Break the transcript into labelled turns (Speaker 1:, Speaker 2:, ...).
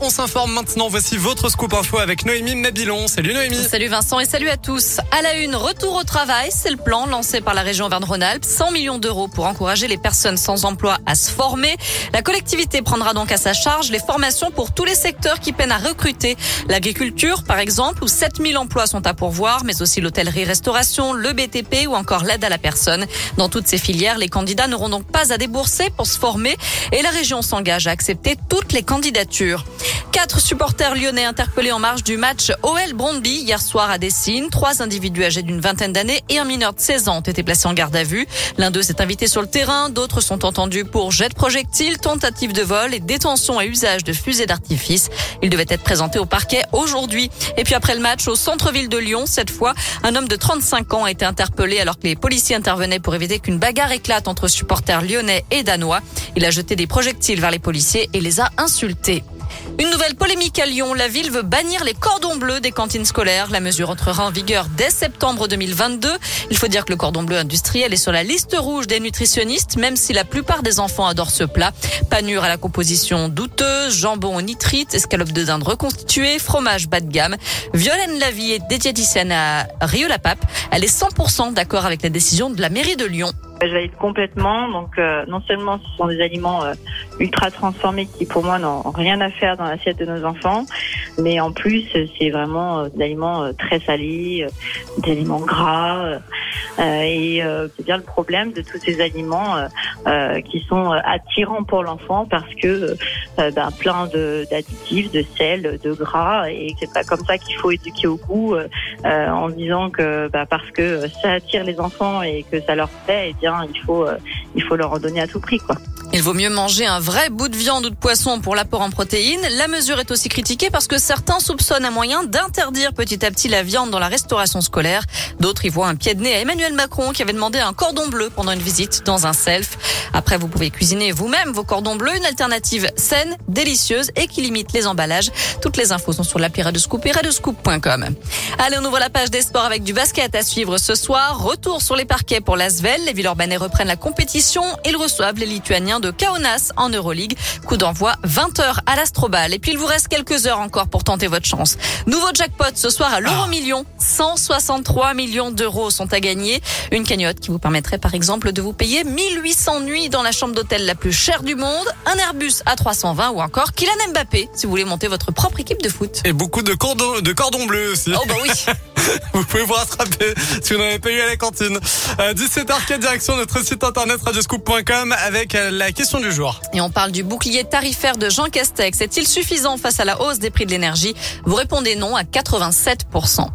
Speaker 1: on s'informe maintenant. Voici votre scoop info avec Noémie Nabilon. Salut Noémie.
Speaker 2: Salut Vincent et salut à tous. À la une, retour au travail, c'est le plan lancé par la région Auvergne-Rhône-Alpes. 100 millions d'euros pour encourager les personnes sans emploi à se former. La collectivité prendra donc à sa charge les formations pour tous les secteurs qui peinent à recruter. L'agriculture, par exemple, où 7000 emplois sont à pourvoir, mais aussi l'hôtellerie-restauration, le BTP ou encore l'aide à la personne. Dans toutes ces filières, les candidats n'auront donc pas à débourser pour se former et la région s'engage à accepter toutes les candidatures. Quatre supporters lyonnais interpellés en marge du match OL Brondby hier soir à Dessines. Trois individus âgés d'une vingtaine d'années et un mineur de 16 ans ont été placés en garde à vue. L'un d'eux s'est invité sur le terrain, d'autres sont entendus pour jet de projectiles, tentative de vol et détention à usage de fusées d'artifice. Ils devaient être présentés au parquet aujourd'hui. Et puis après le match au centre-ville de Lyon, cette fois, un homme de 35 ans a été interpellé alors que les policiers intervenaient pour éviter qu'une bagarre éclate entre supporters lyonnais et danois. Il a jeté des projectiles vers les policiers et les a insultés. Une nouvelle polémique à Lyon. La ville veut bannir les cordons bleus des cantines scolaires. La mesure entrera en vigueur dès septembre 2022. Il faut dire que le cordon bleu industriel est sur la liste rouge des nutritionnistes, même si la plupart des enfants adorent ce plat. Panure à la composition douteuse, jambon au nitrite, escalope de dinde reconstituée, fromage bas de gamme. Violaine Lavie est diététicienne à Rio-la-Pape. Elle est 100% d'accord avec la décision de la mairie de Lyon.
Speaker 3: Je valide complètement. Donc, euh, non seulement ce sont des aliments euh, ultra transformés qui, pour moi, n'ont rien à faire dans l'assiette de nos enfants, mais en plus, c'est vraiment euh, des aliments très salés, des aliments gras. Et c'est bien le problème de tous ces aliments qui sont attirants pour l'enfant parce que ben, plein d'additifs, de, sel, de gras, et c'est pas comme ça qu'il faut éduquer au goût en disant que ben, parce que ça attire les enfants et que ça leur plaît, et eh bien il faut, euh, il faut leur en donner à tout prix, quoi.
Speaker 2: Il vaut mieux manger un vrai bout de viande ou de poisson pour l'apport en protéines. La mesure est aussi critiquée parce que certains soupçonnent un moyen d'interdire petit à petit la viande dans la restauration scolaire. D'autres y voient un pied de nez à Emmanuel Macron qui avait demandé un cordon bleu pendant une visite dans un self. Après, vous pouvez cuisiner vous-même vos cordons bleus, une alternative saine, délicieuse et qui limite les emballages. Toutes les infos sont sur l'appli Scoop et radescoop.com. Allez, on ouvre la page des sports avec du basket à suivre ce soir. Retour sur les parquets pour l'Asvel. Les Villeurbanais reprennent la compétition. Ils reçoivent les Lituaniens de Kaunas en Euroleague. Coup d'envoi 20h à l'Astrobal. Et puis il vous reste quelques heures encore pour tenter votre chance. Nouveau jackpot ce soir à l'euro million. 163 millions d'euros sont à gagner. Une cagnotte qui vous permettrait par exemple de vous payer 1800 nuits dans la chambre d'hôtel la plus chère du monde, un Airbus à 320 ou encore Kylian Mbappé si vous voulez monter votre propre équipe de foot.
Speaker 1: Et beaucoup de cordons, de cordons bleus aussi.
Speaker 2: Oh bah oui.
Speaker 1: vous pouvez vous rattraper si vous n'avez pas eu à la cantine. 17h04 direction notre site internet radioscoop.com avec euh, la question du jour.
Speaker 2: Et on parle du bouclier tarifaire de Jean Castex. Est-il suffisant face à la hausse des prix de l'énergie? Vous répondez non à 87%.